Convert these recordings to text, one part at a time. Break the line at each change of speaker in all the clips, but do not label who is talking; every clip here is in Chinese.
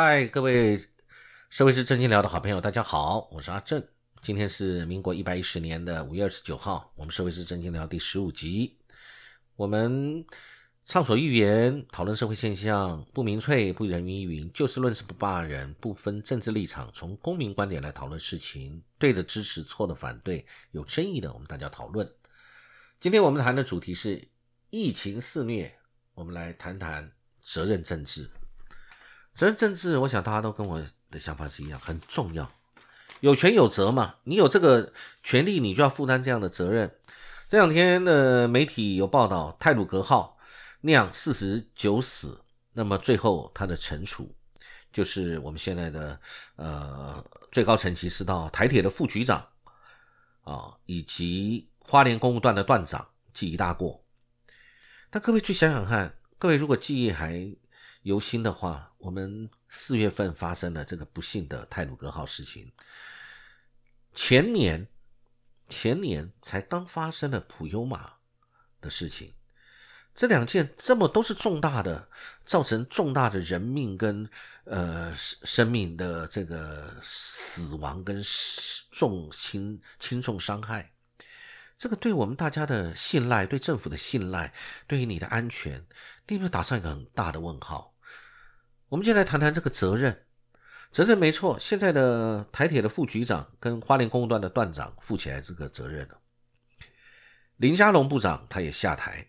嗨，各位社会是正经聊的好朋友，大家好，我是阿正。今天是民国一百一十年的五月二十九号，我们社会是正经聊第十五集。我们畅所欲言，讨论社会现象，不民粹，不人云亦云，就事论事，不骂人，不分政治立场，从公民观点来讨论事情，对的支持，错的反对，有争议的我们大家讨论。今天我们谈的主题是疫情肆虐，我们来谈谈责任政治。责任政治，我想大家都跟我的想法是一样，很重要。有权有责嘛，你有这个权利，你就要负担这样的责任。这两天的媒体有报道，泰鲁格号酿四十九死，那么最后他的惩处就是我们现在的呃最高层级是到台铁的副局长啊，以及花莲公务段的段长记一大过。但各位去想想看，各位如果记忆还犹新的话，我们四月份发生了这个不幸的泰鲁格号事情，前年前年才刚发生了普悠玛的事情，这两件这么都是重大的，造成重大的人命跟呃生命的这个死亡跟重轻轻重伤害。这个对我们大家的信赖，对政府的信赖，对于你的安全，有没有打上一个很大的问号？我们就来谈谈这个责任。责任没错，现在的台铁的副局长跟花莲公务段的段长负起来这个责任了。林佳龙部长他也下台，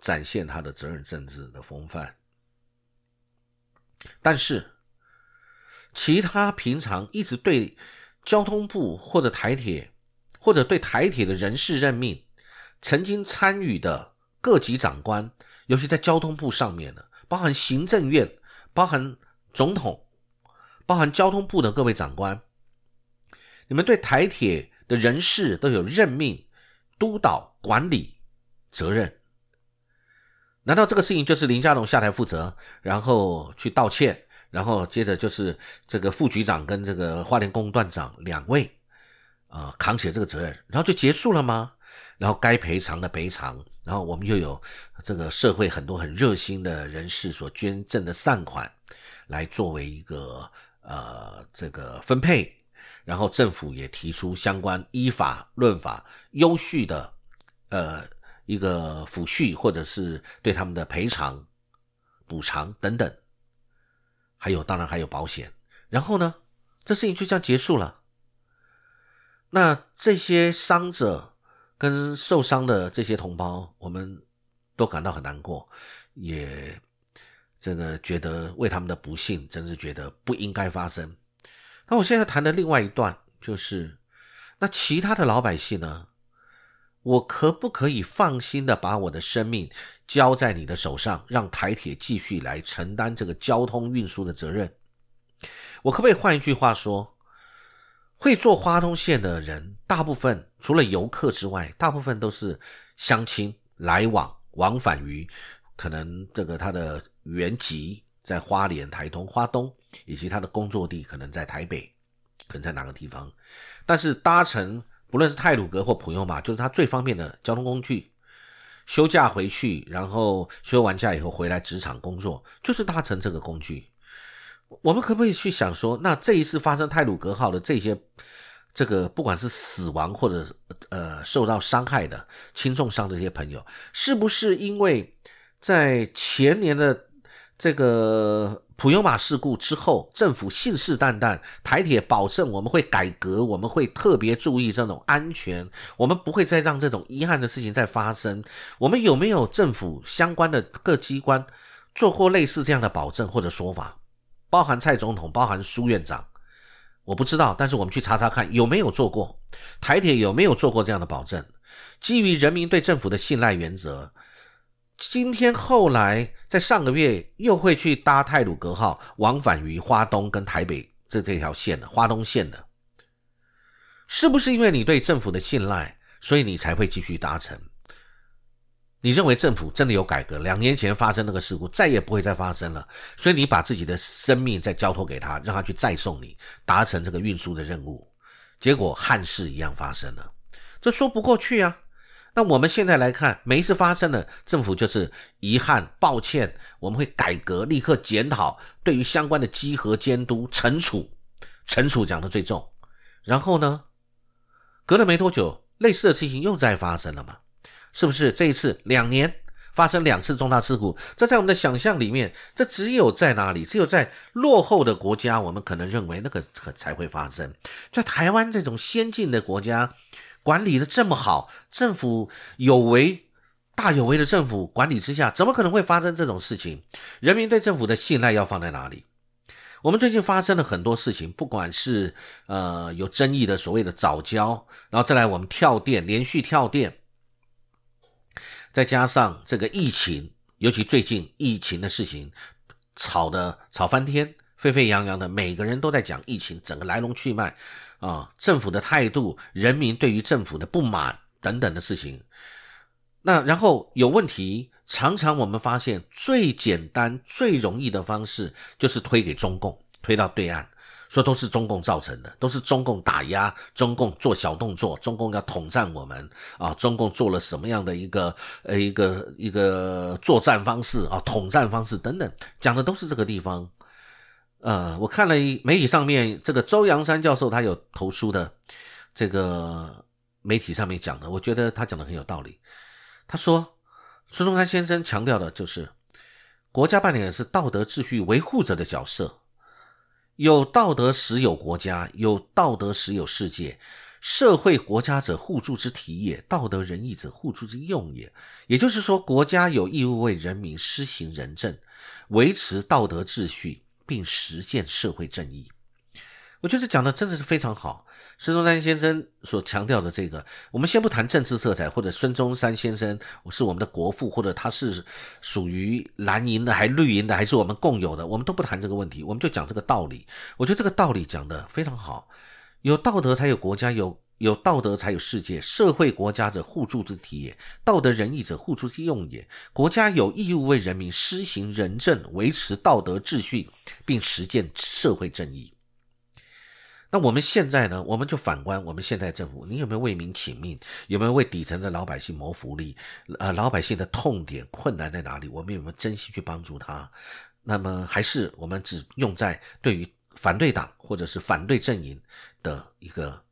展现他的责任政治的风范。但是，其他平常一直对交通部或者台铁。或者对台铁的人事任命，曾经参与的各级长官，尤其在交通部上面的，包含行政院、包含总统、包含交通部的各位长官，你们对台铁的人事都有任命、督导、管理责任。难道这个事情就是林佳龙下台负责，然后去道歉，然后接着就是这个副局长跟这个花莲工段长两位？啊，扛起这个责任，然后就结束了吗？然后该赔偿的赔偿，然后我们又有这个社会很多很热心的人士所捐赠的善款，来作为一个呃这个分配，然后政府也提出相关依法论法优序的呃一个抚恤或者是对他们的赔偿补偿等等，还有当然还有保险，然后呢，这事情就这样结束了。那这些伤者跟受伤的这些同胞，我们都感到很难过，也这个觉得为他们的不幸，真是觉得不应该发生。那我现在谈的另外一段，就是那其他的老百姓呢？我可不可以放心的把我的生命交在你的手上，让台铁继续来承担这个交通运输的责任？我可不可以换一句话说？会做花东线的人，大部分除了游客之外，大部分都是乡亲来往往返于可能这个他的原籍在花莲、台东、花东，以及他的工作地可能在台北，可能在哪个地方。但是搭乘不论是泰鲁格或普悠玛，就是他最方便的交通工具。休假回去，然后休完假以后回来职场工作，就是搭乘这个工具。我们可不可以去想说，那这一次发生泰鲁格号的这些，这个不管是死亡或者呃受到伤害的轻重伤这些朋友，是不是因为在前年的这个普悠玛事故之后，政府信誓旦旦台铁保证我们会改革，我们会特别注意这种安全，我们不会再让这种遗憾的事情再发生？我们有没有政府相关的各机关做过类似这样的保证或者说法？包含蔡总统，包含苏院长，我不知道，但是我们去查查看有没有做过台铁有没有做过这样的保证。基于人民对政府的信赖原则，今天后来在上个月又会去搭泰鲁格号往返于花东跟台北这这条线的花东线的，是不是因为你对政府的信赖，所以你才会继续搭乘？你认为政府真的有改革？两年前发生那个事故，再也不会再发生了。所以你把自己的生命再交托给他，让他去再送你，达成这个运输的任务。结果憾事一样发生了，这说不过去啊。那我们现在来看，每一次发生的政府就是遗憾、抱歉，我们会改革，立刻检讨，对于相关的稽核、监督、惩处，惩处讲的最重。然后呢，隔了没多久，类似的事情又再发生了嘛？是不是这一次两年发生两次重大事故？这在我们的想象里面，这只有在哪里？只有在落后的国家，我们可能认为那个可才会发生。在台湾这种先进的国家。管理的这么好，政府有为、大有为的政府管理之下，怎么可能会发生这种事情？人民对政府的信赖要放在哪里？我们最近发生了很多事情，不管是呃有争议的所谓的早教，然后再来我们跳电，连续跳电，再加上这个疫情，尤其最近疫情的事情，吵的吵翻天，沸沸扬扬的，每个人都在讲疫情整个来龙去脉。啊，政府的态度，人民对于政府的不满等等的事情，那然后有问题，常常我们发现最简单、最容易的方式就是推给中共，推到对岸，说都是中共造成的，都是中共打压，中共做小动作，中共要统战我们啊，中共做了什么样的一个呃一个一个作战方式啊，统战方式等等，讲的都是这个地方。呃，我看了一媒体上面这个周阳山教授他有投书的，这个媒体上面讲的，我觉得他讲的很有道理。他说，孙中山先生强调的就是，国家扮演的是道德秩序维护者的角色，有道德时有国家，有道德时有世界。社会国家者互助之体也，道德仁义者互助之用也。也就是说，国家有义务为人民施行仁政，维持道德秩序。并实践社会正义，我觉得讲的真的是非常好。孙中山先生所强调的这个，我们先不谈政治色彩，或者孙中山先生是我们的国父，或者他是属于蓝营的，还绿营的，还是我们共有的，我们都不谈这个问题，我们就讲这个道理。我觉得这个道理讲的非常好，有道德才有国家，有。有道德才有世界，社会国家者互助之体也；道德仁义者互助之用也。国家有义务为人民施行仁政，维持道德秩序，并实践社会正义。那我们现在呢？我们就反观我们现在政府，你有没有为民请命？有没有为底层的老百姓谋福利？呃，老百姓的痛点、困难在哪里？我们有没有真心去帮助他？那么，还是我们只用在对于反对党或者是反对阵营的一个？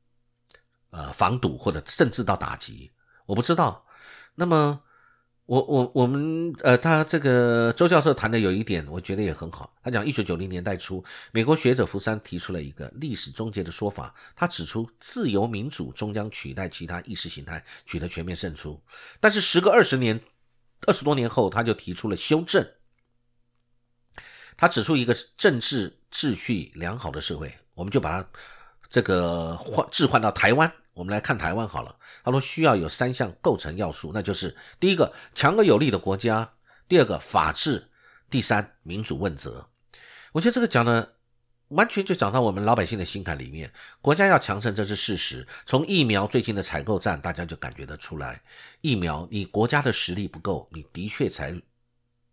呃，防堵或者甚至到打击，我不知道。那么，我我我们呃，他这个周教授谈的有一点，我觉得也很好。他讲，一九九零年代初，美国学者福山提出了一个历史终结的说法。他指出，自由民主终将取代其他意识形态，取得全面胜出。但是，时隔二十年，二十多年后，他就提出了修正。他指出，一个政治秩序良好的社会，我们就把它这个换置换到台湾。我们来看台湾好了，他说需要有三项构成要素，那就是第一个强而有力的国家，第二个法治，第三民主问责。我觉得这个讲的完全就讲到我们老百姓的心坎里面。国家要强盛，这是事实。从疫苗最近的采购战，大家就感觉得出来，疫苗你国家的实力不够，你的确才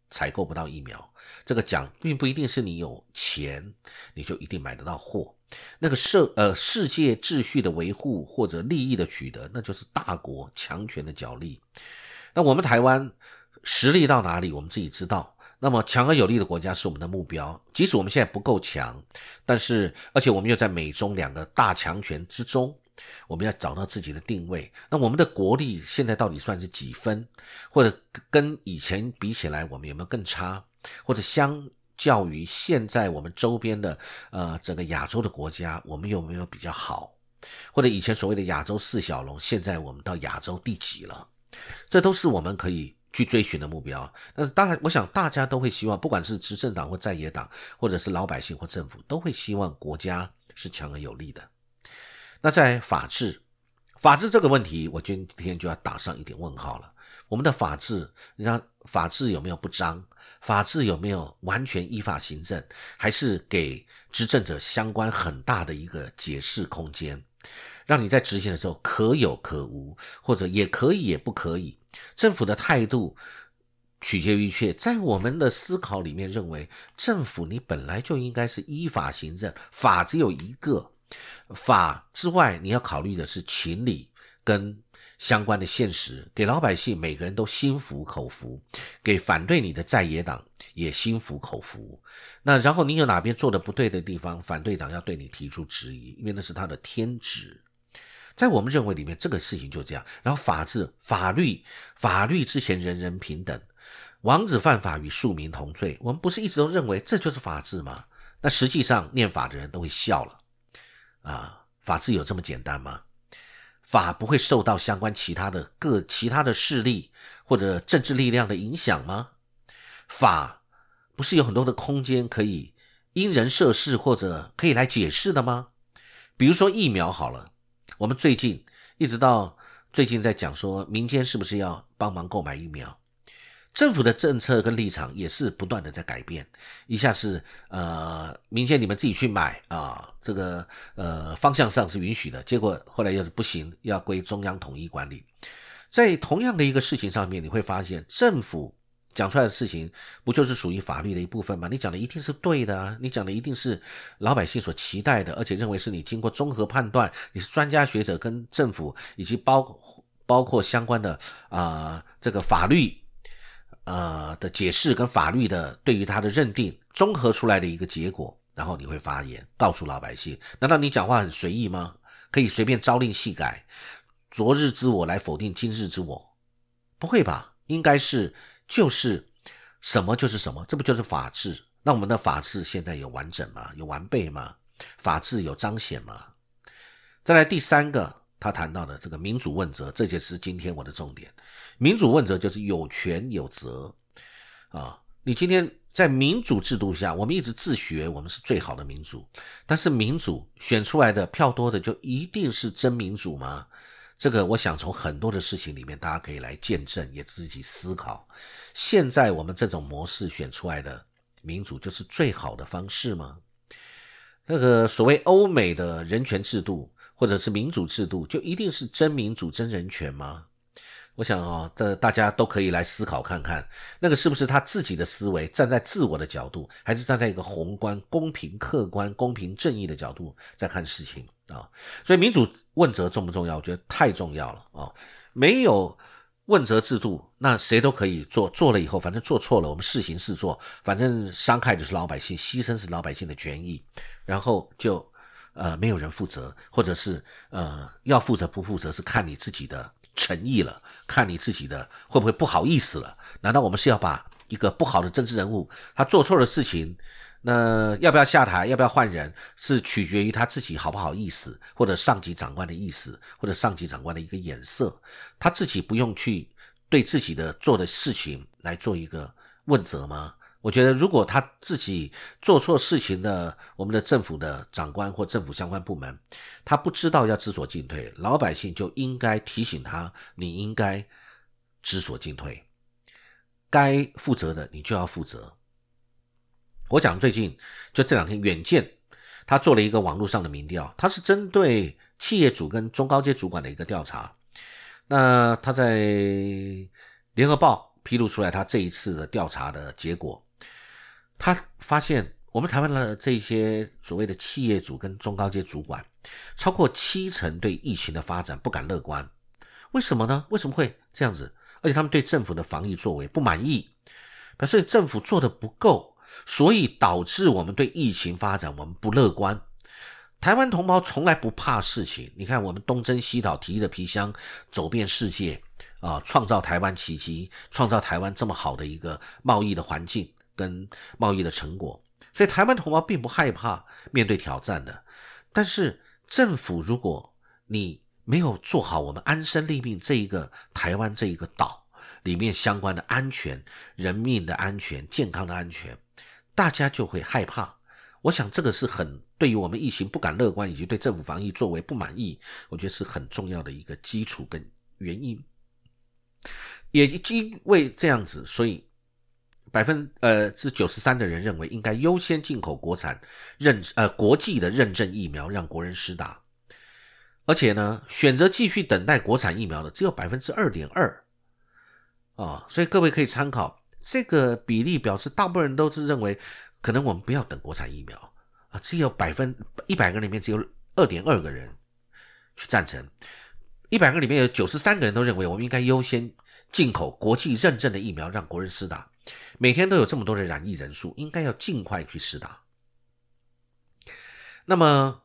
采购不到疫苗。这个讲并不一定是你有钱，你就一定买得到货。那个社呃世界秩序的维护或者利益的取得，那就是大国强权的角力。那我们台湾实力到哪里，我们自己知道。那么强而有力的国家是我们的目标，即使我们现在不够强，但是而且我们又在美中两个大强权之中，我们要找到自己的定位。那我们的国力现在到底算是几分，或者跟以前比起来，我们有没有更差，或者相？较于现在我们周边的呃整个亚洲的国家，我们有没有比较好？或者以前所谓的亚洲四小龙，现在我们到亚洲第几了？这都是我们可以去追寻的目标。但是当然，我想大家都会希望，不管是执政党或在野党，或者是老百姓或政府，都会希望国家是强而有力的。那在法治，法治这个问题，我今天就要打上一点问号了。我们的法治，让法治有没有不彰？法治有没有完全依法行政？还是给执政者相关很大的一个解释空间，让你在执行的时候可有可无，或者也可以也不可以？政府的态度取决于确，在我们的思考里面认为，政府你本来就应该是依法行政，法只有一个，法之外你要考虑的是情理。跟相关的现实，给老百姓每个人都心服口服，给反对你的在野党也心服口服。那然后你有哪边做的不对的地方，反对党要对你提出质疑，因为那是他的天职。在我们认为里面，这个事情就这样。然后法治、法律、法律之前人人平等，王子犯法与庶民同罪。我们不是一直都认为这就是法治吗？那实际上念法的人都会笑了啊！法治有这么简单吗？法不会受到相关其他的各其他的势力或者政治力量的影响吗？法不是有很多的空间可以因人设事或者可以来解释的吗？比如说疫苗好了。我们最近一直到最近在讲说，民间是不是要帮忙购买疫苗？政府的政策跟立场也是不断的在改变。一下是呃，民间你们自己去买啊，这个呃方向上是允许的，结果后来又是不行，要归中央统一管理。在同样的一个事情上面，你会发现政府。讲出来的事情不就是属于法律的一部分吗？你讲的一定是对的啊！你讲的一定是老百姓所期待的，而且认为是你经过综合判断，你是专家学者跟政府以及包包括相关的啊这个法律呃的解释跟法律的对于他的认定综合出来的一个结果，然后你会发言告诉老百姓，难道你讲话很随意吗？可以随便朝令夕改，昨日之我来否定今日之我？不会吧？应该是。就是什么就是什么，这不就是法治？那我们的法治现在有完整吗？有完备吗？法治有彰显吗？再来第三个，他谈到的这个民主问责，这就是今天我的重点。民主问责就是有权有责啊！你今天在民主制度下，我们一直自诩我们是最好的民主，但是民主选出来的票多的就一定是真民主吗？这个我想从很多的事情里面，大家可以来见证，也自己思考。现在我们这种模式选出来的民主，就是最好的方式吗？那个所谓欧美的人权制度，或者是民主制度，就一定是真民主、真人权吗？我想哦，这大家都可以来思考看看，那个是不是他自己的思维，站在自我的角度，还是站在一个宏观、公平、客观、公平正义的角度在看事情啊？所以民主问责重不重要？我觉得太重要了啊！没有问责制度，那谁都可以做，做了以后反正做错了，我们试行试做，反正伤害的是老百姓，牺牲是老百姓的权益，然后就呃没有人负责，或者是呃要负责不负责是看你自己的。诚意了，看你自己的会不会不好意思了？难道我们是要把一个不好的政治人物，他做错了事情，那要不要下台，要不要换人，是取决于他自己好不好意思，或者上级长官的意思，或者上级长官的一个眼色，他自己不用去对自己的做的事情来做一个问责吗？我觉得，如果他自己做错事情的，我们的政府的长官或政府相关部门，他不知道要知所进退，老百姓就应该提醒他，你应该知所进退，该负责的你就要负责。我讲最近就这两天，远见他做了一个网络上的民调，他是针对企业主跟中高阶主管的一个调查，那他在联合报披露出来他这一次的调查的结果。他发现，我们台湾的这些所谓的企业主跟中高阶主管，超过七成对疫情的发展不敢乐观。为什么呢？为什么会这样子？而且他们对政府的防疫作为不满意，表示政府做的不够，所以导致我们对疫情发展我们不乐观。台湾同胞从来不怕事情，你看我们东征西讨，提着皮箱走遍世界啊，创造台湾奇迹，创造台湾这么好的一个贸易的环境。跟贸易的成果，所以台湾同胞并不害怕面对挑战的。但是政府，如果你没有做好我们安身立命这一个台湾这一个岛里面相关的安全、人命的安全、健康的安全，大家就会害怕。我想这个是很对于我们疫情不敢乐观，以及对政府防疫作为不满意，我觉得是很重要的一个基础跟原因。也因为这样子，所以。百分呃是九十三的人认为应该优先进口国产认呃国际的认证疫苗让国人施打，而且呢选择继续等待国产疫苗的只有百分之二点二啊，所以各位可以参考这个比例，表示大部分人都是认为可能我们不要等国产疫苗啊，只有百分一百个里面只有二点二个人去赞成。一百个里面有九十三个人都认为我们应该优先进口国际认证的疫苗，让国人施打。每天都有这么多的染疫人数，应该要尽快去施打。那么，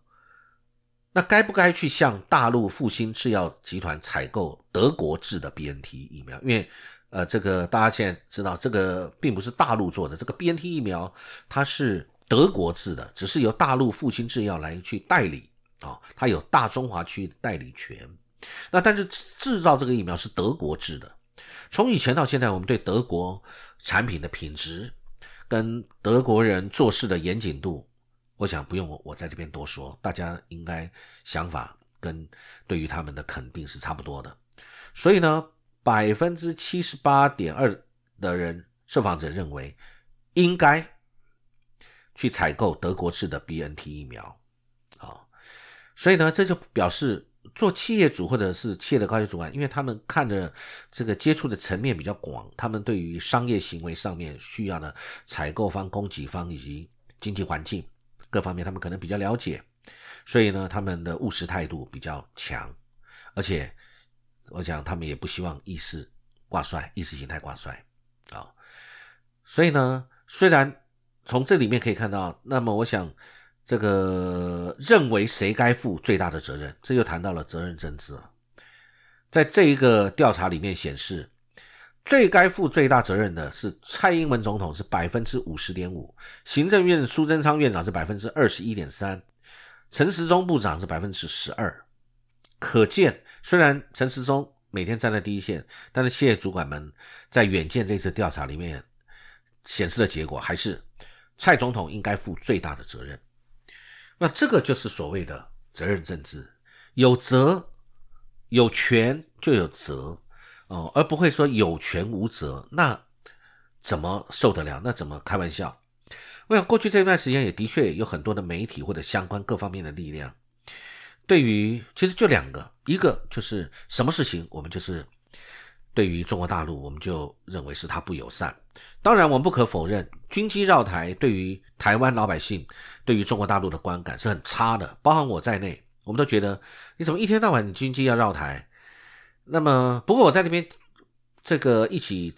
那该不该去向大陆复兴制药集团采购德国制的 BNT 疫苗？因为，呃，这个大家现在知道，这个并不是大陆做的，这个 BNT 疫苗它是德国制的，只是由大陆复兴制药来去代理啊，它有大中华区代理权。那但是制造这个疫苗是德国制的。从以前到现在，我们对德国产品的品质跟德国人做事的严谨度，我想不用我我在这边多说，大家应该想法跟对于他们的肯定是差不多的。所以呢，百分之七十八点二的人受访者认为应该去采购德国制的 BNT 疫苗啊，所以呢，这就表示。做企业主或者是企业的高级主管，因为他们看的这个接触的层面比较广，他们对于商业行为上面需要的采购方、供给方以及经济环境各方面，他们可能比较了解，所以呢，他们的务实态度比较强，而且我想他们也不希望意识挂帅、意识形态挂帅啊，所以呢，虽然从这里面可以看到，那么我想。这个认为谁该负最大的责任，这就谈到了责任政治了。在这一个调查里面显示，最该负最大责任的是蔡英文总统，是百分之五十点五；行政院苏贞昌院长是百分之二十一点三；陈时中部长是百分之十二。可见，虽然陈时中每天站在第一线，但是企业主管们在远见这次调查里面显示的结果，还是蔡总统应该负最大的责任。那这个就是所谓的责任政治，有责有权就有责哦，而不会说有权无责，那怎么受得了？那怎么开玩笑？我想过去这一段时间也的确有很多的媒体或者相关各方面的力量，对于其实就两个，一个就是什么事情我们就是。对于中国大陆，我们就认为是他不友善。当然，我们不可否认，军机绕台对于台湾老百姓、对于中国大陆的观感是很差的。包含我在内，我们都觉得你怎么一天到晚你军机要绕台？那么，不过我在那边这个一起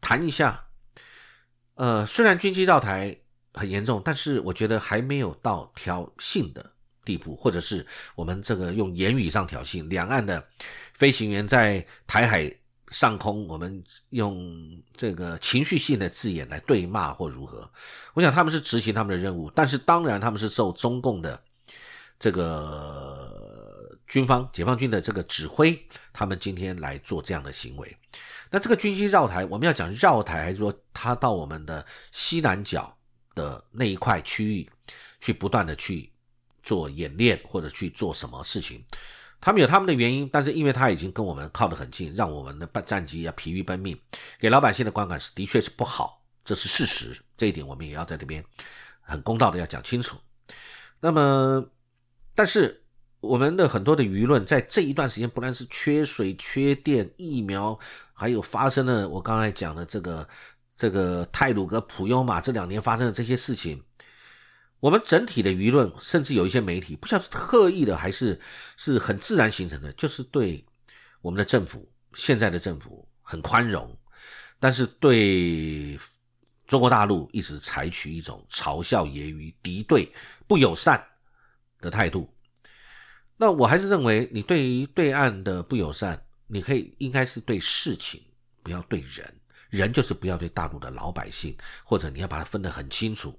谈一下。呃，虽然军机绕台很严重，但是我觉得还没有到挑衅的地步，或者是我们这个用言语上挑衅两岸的。飞行员在台海上空，我们用这个情绪性的字眼来对骂或如何？我想他们是执行他们的任务，但是当然他们是受中共的这个军方解放军的这个指挥，他们今天来做这样的行为。那这个军机绕台，我们要讲绕台，还是说他到我们的西南角的那一块区域去不断的去做演练，或者去做什么事情？他们有他们的原因，但是因为他已经跟我们靠得很近，让我们的战机要疲于奔命，给老百姓的观感是的确是不好，这是事实。这一点我们也要在这边很公道的要讲清楚。那么，但是我们的很多的舆论在这一段时间，不但是缺水、缺电、疫苗，还有发生了我刚才讲的这个这个泰鲁格普悠马这两年发生的这些事情。我们整体的舆论，甚至有一些媒体，不晓得是特意的还是是很自然形成的，就是对我们的政府现在的政府很宽容，但是对中国大陆一直采取一种嘲笑、揶揄、敌对、不友善的态度。那我还是认为，你对于对岸的不友善，你可以应该是对事情，不要对人。人就是不要对大陆的老百姓，或者你要把它分得很清楚。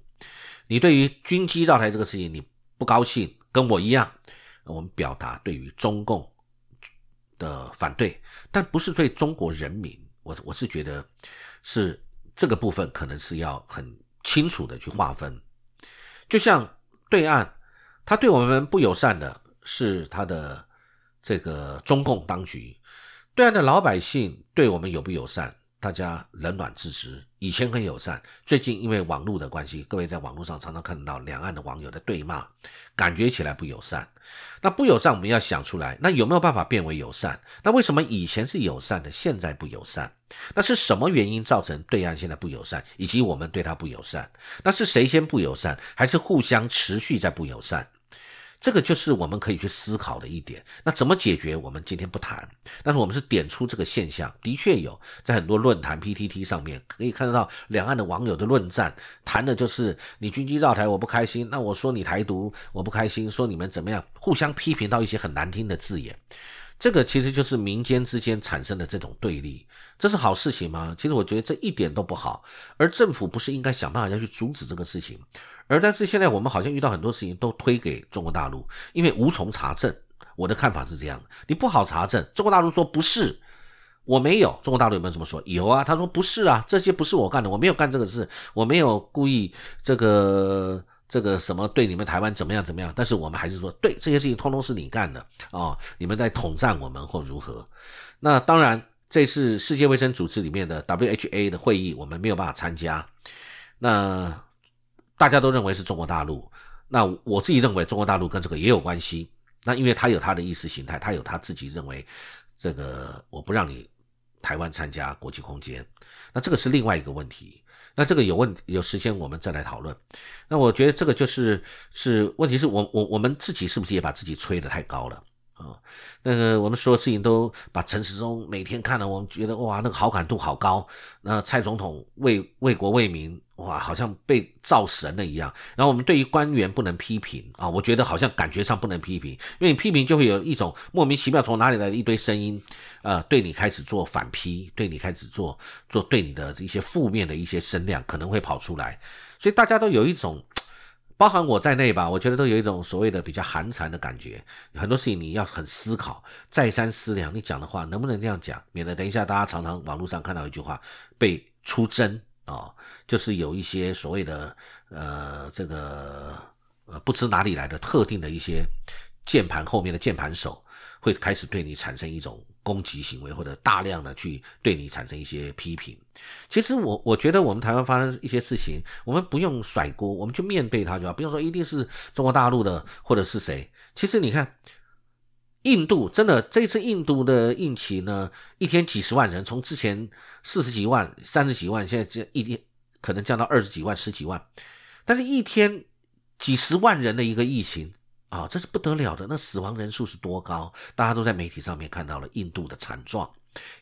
你对于军机绕台这个事情你不高兴，跟我一样，我们表达对于中共的反对，但不是对中国人民。我我是觉得是这个部分可能是要很清楚的去划分。就像对岸，他对我们不友善的是他的这个中共当局，对岸的老百姓对我们友不友善？大家冷暖自知，以前很友善，最近因为网络的关系，各位在网络上常常看到两岸的网友的对骂，感觉起来不友善。那不友善，我们要想出来，那有没有办法变为友善？那为什么以前是友善的，现在不友善？那是什么原因造成对岸现在不友善，以及我们对他不友善？那是谁先不友善，还是互相持续在不友善？这个就是我们可以去思考的一点。那怎么解决？我们今天不谈，但是我们是点出这个现象，的确有在很多论坛 PTT 上面可以看得到两岸的网友的论战，谈的就是你军机绕台我不开心，那我说你台独我不开心，说你们怎么样，互相批评到一些很难听的字眼。这个其实就是民间之间产生的这种对立，这是好事情吗？其实我觉得这一点都不好。而政府不是应该想办法要去阻止这个事情？而但是现在我们好像遇到很多事情都推给中国大陆，因为无从查证。我的看法是这样的：你不好查证，中国大陆说不是，我没有。中国大陆有没有这么说？有啊，他说不是啊，这些不是我干的，我没有干这个事，我没有故意这个这个什么对你们台湾怎么样怎么样。但是我们还是说，对这些事情通通是你干的啊，你们在统战我们或如何？那当然，这次世界卫生组织里面的 WHA 的会议，我们没有办法参加。那。大家都认为是中国大陆，那我自己认为中国大陆跟这个也有关系。那因为他有他的意识形态，他有他自己认为这个我不让你台湾参加国际空间，那这个是另外一个问题。那这个有问有时间我们再来讨论。那我觉得这个就是是问题是我我我们自己是不是也把自己吹得太高了？啊，那个我们所有事情都把陈时中每天看了，我们觉得哇，那个好感度好高。那蔡总统为为国为民，哇，好像被造神了一样。然后我们对于官员不能批评啊，我觉得好像感觉上不能批评，因为你批评就会有一种莫名其妙从哪里来的一堆声音，呃，对你开始做反批，对你开始做做对你的一些负面的一些声量可能会跑出来，所以大家都有一种。包含我在内吧，我觉得都有一种所谓的比较寒蝉的感觉。很多事情你要很思考，再三思量，你讲的话能不能这样讲，免得等一下大家常常网络上看到一句话被出征啊，就是有一些所谓的呃这个呃不知哪里来的特定的一些键盘后面的键盘手会开始对你产生一种。攻击行为或者大量的去对你产生一些批评，其实我我觉得我们台湾发生一些事情，我们不用甩锅，我们就面对它就好，不用说一定是中国大陆的或者是谁。其实你看，印度真的这次印度的疫情呢，一天几十万人，从之前四十几万、三十几万，现在这一天可能降到二十几万、十几万，但是一天几十万人的一个疫情。啊，这是不得了的！那死亡人数是多高？大家都在媒体上面看到了印度的惨状。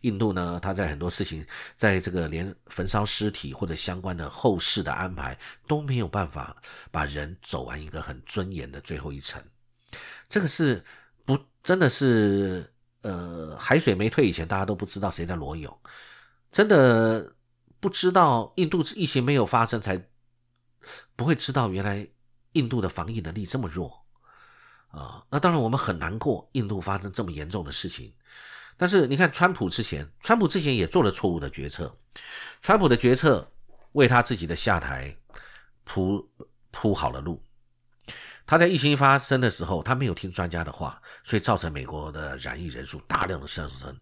印度呢，他在很多事情，在这个连焚烧尸体或者相关的后事的安排都没有办法把人走完一个很尊严的最后一程。这个是不真的是呃，海水没退以前，大家都不知道谁在裸泳，真的不知道印度疫情没有发生，才不会知道原来印度的防疫能力这么弱。啊，那当然我们很难过，印度发生这么严重的事情。但是你看，川普之前，川普之前也做了错误的决策，川普的决策为他自己的下台铺铺好了路。他在疫情发生的时候，他没有听专家的话，所以造成美国的染疫人数大量的上升。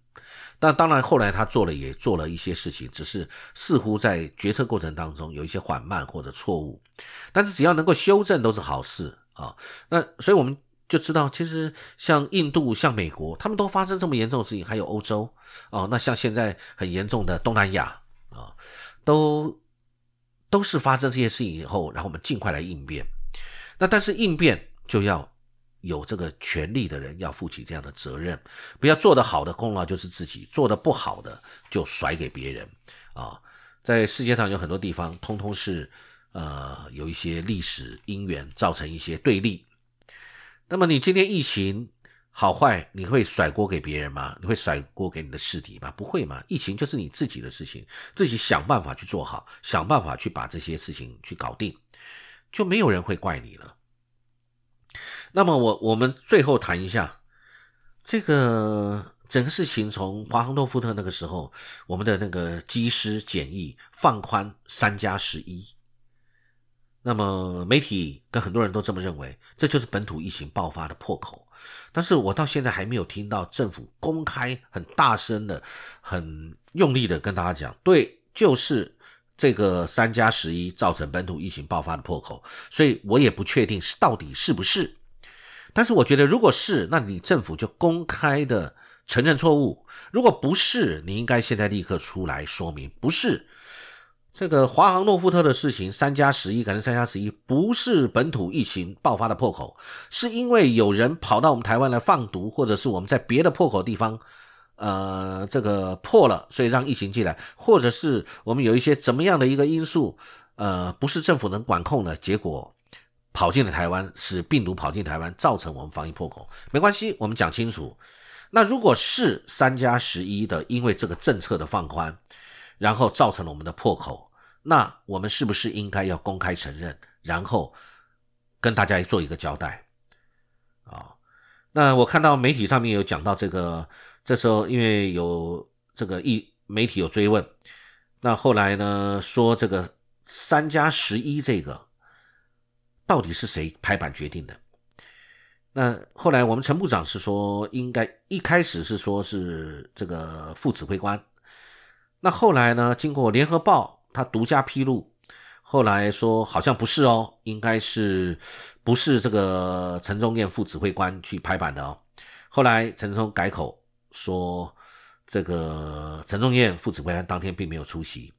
但当然后来他做了也做了一些事情，只是似乎在决策过程当中有一些缓慢或者错误。但是只要能够修正，都是好事啊。那所以我们。就知道，其实像印度、像美国，他们都发生这么严重的事情，还有欧洲哦，那像现在很严重的东南亚啊，都都是发生这些事情以后，然后我们尽快来应变。那但是应变就要有这个权力的人要负起这样的责任，不要做得好的功劳就是自己，做得不好的就甩给别人啊。在世界上有很多地方，通通是呃有一些历史因缘造成一些对立。那么你今天疫情好坏，你会甩锅给别人吗？你会甩锅给你的师弟吗？不会嘛？疫情就是你自己的事情，自己想办法去做好，想办法去把这些事情去搞定，就没有人会怪你了。那么我我们最后谈一下这个整个事情，从华航诺夫特那个时候，我们的那个机师检疫放宽三加十一。那么媒体跟很多人都这么认为，这就是本土疫情爆发的破口。但是我到现在还没有听到政府公开很大声的、很用力的跟大家讲，对，就是这个三加十一造成本土疫情爆发的破口。所以我也不确定是到底是不是。但是我觉得，如果是，那你政府就公开的承认错误；如果不是，你应该现在立刻出来说明不是。这个华航诺富特的事情，三加十一可能三加十一，不是本土疫情爆发的破口，是因为有人跑到我们台湾来放毒，或者是我们在别的破口地方，呃，这个破了，所以让疫情进来，或者是我们有一些怎么样的一个因素，呃，不是政府能管控的结果，跑进了台湾，使病毒跑进台湾，造成我们防疫破口，没关系，我们讲清楚。那如果是三加十一的，因为这个政策的放宽。然后造成了我们的破口，那我们是不是应该要公开承认，然后跟大家做一个交代啊？那我看到媒体上面有讲到这个，这时候因为有这个一媒体有追问，那后来呢说这个三加十一这个到底是谁拍板决定的？那后来我们陈部长是说，应该一开始是说是这个副指挥官。那后来呢？经过联合报他独家披露，后来说好像不是哦，应该是不是这个陈忠燕副指挥官去拍板的哦。后来陈忠改口说，这个陈忠燕副指挥官当天并没有出席。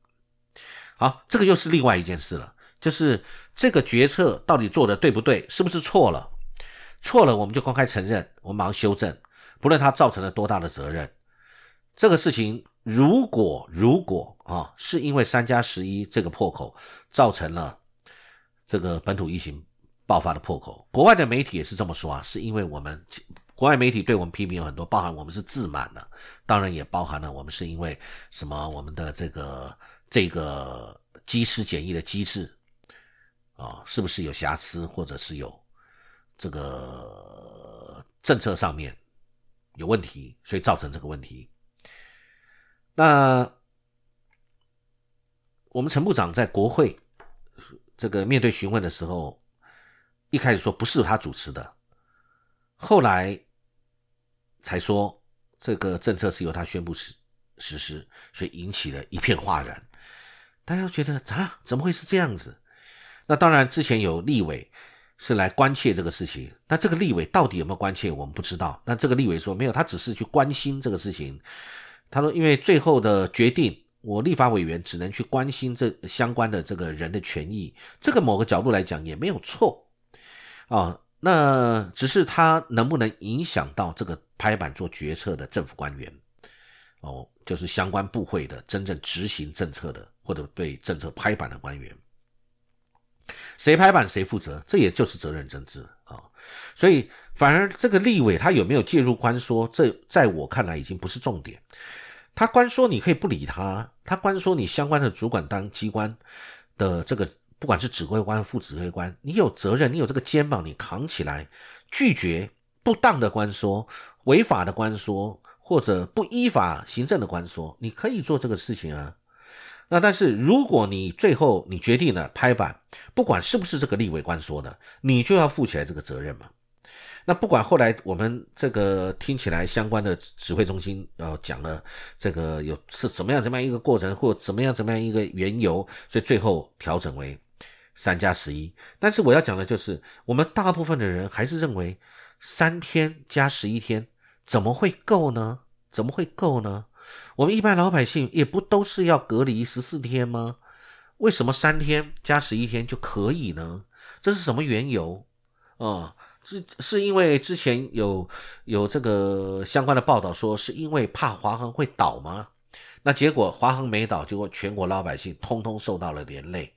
好，这个又是另外一件事了，就是这个决策到底做的对不对，是不是错了？错了，我们就公开承认，我们马上修正，不论他造成了多大的责任，这个事情。如果如果啊，是因为三加十一这个破口造成了这个本土疫情爆发的破口，国外的媒体也是这么说啊，是因为我们国外媒体对我们批评有很多，包含我们是自满了，当然也包含了我们是因为什么我们的这个这个机师检疫的机制啊，是不是有瑕疵，或者是有这个政策上面有问题，所以造成这个问题。那我们陈部长在国会这个面对询问的时候，一开始说不是他主持的，后来才说这个政策是由他宣布实实施，所以引起了一片哗然。大家觉得啊，怎么会是这样子？那当然之前有立委是来关切这个事情，那这个立委到底有没有关切，我们不知道。那这个立委说没有，他只是去关心这个事情。他说：“因为最后的决定，我立法委员只能去关心这相关的这个人的权益，这个某个角度来讲也没有错啊。那只是他能不能影响到这个拍板做决策的政府官员哦，就是相关部会的真正执行政策的或者被政策拍板的官员，谁拍板谁负责，这也就是责任政治啊。所以反而这个立委他有没有介入关说，这在我看来已经不是重点。”他官说你可以不理他，他官说你相关的主管当机关的这个，不管是指挥官、副指挥官，你有责任，你有这个肩膀，你扛起来，拒绝不当的官说、违法的官说或者不依法行政的官说，你可以做这个事情啊。那但是如果你最后你决定了拍板，不管是不是这个立委官说的，你就要负起来这个责任嘛。那不管后来我们这个听起来相关的指挥中心呃讲了这个有是怎么样怎么样一个过程或怎么样怎么样一个缘由，所以最后调整为三加十一。但是我要讲的就是，我们大部分的人还是认为三天加十一天怎么会够呢？怎么会够呢？我们一般老百姓也不都是要隔离十四天吗？为什么三天加十一天就可以呢？这是什么缘由啊？是是因为之前有有这个相关的报道说，是因为怕华航会倒吗？那结果华航没倒，结果全国老百姓通通受到了连累，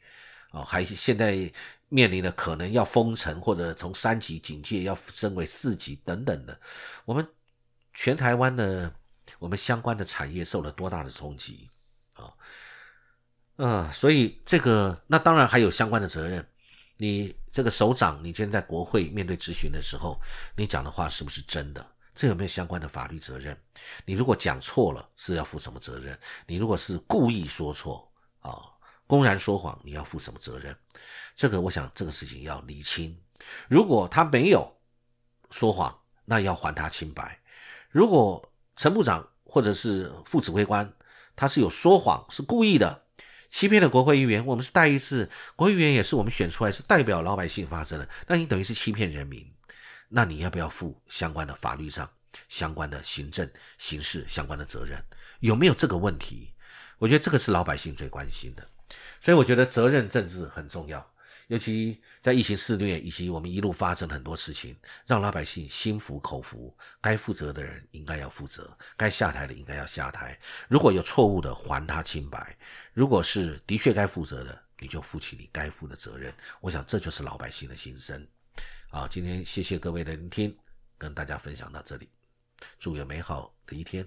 哦，还现在面临的可能要封城或者从三级警戒要升为四级等等的，我们全台湾的我们相关的产业受了多大的冲击啊？嗯，所以这个那当然还有相关的责任。你这个首长，你今天在国会面对质询的时候，你讲的话是不是真的？这有没有相关的法律责任？你如果讲错了，是要负什么责任？你如果是故意说错啊，公然说谎，你要负什么责任？这个我想这个事情要厘清。如果他没有说谎，那要还他清白；如果陈部长或者是副指挥官他是有说谎，是故意的。欺骗的国会议员，我们是代议士，国会议员也是我们选出来，是代表老百姓发声的。那你等于是欺骗人民，那你要不要负相关的法律上、相关的行政、刑事相关的责任？有没有这个问题？我觉得这个是老百姓最关心的。所以我觉得责任政治很重要，尤其在疫情肆虐以及我们一路发生很多事情，让老百姓心服口服。该负责的人应该要负责，该下台的应该要下台。如果有错误的，还他清白；如果是的确该负责的，你就负起你该负的责任。我想这就是老百姓的心声。好，今天谢谢各位的聆听，跟大家分享到这里，祝有美好的一天。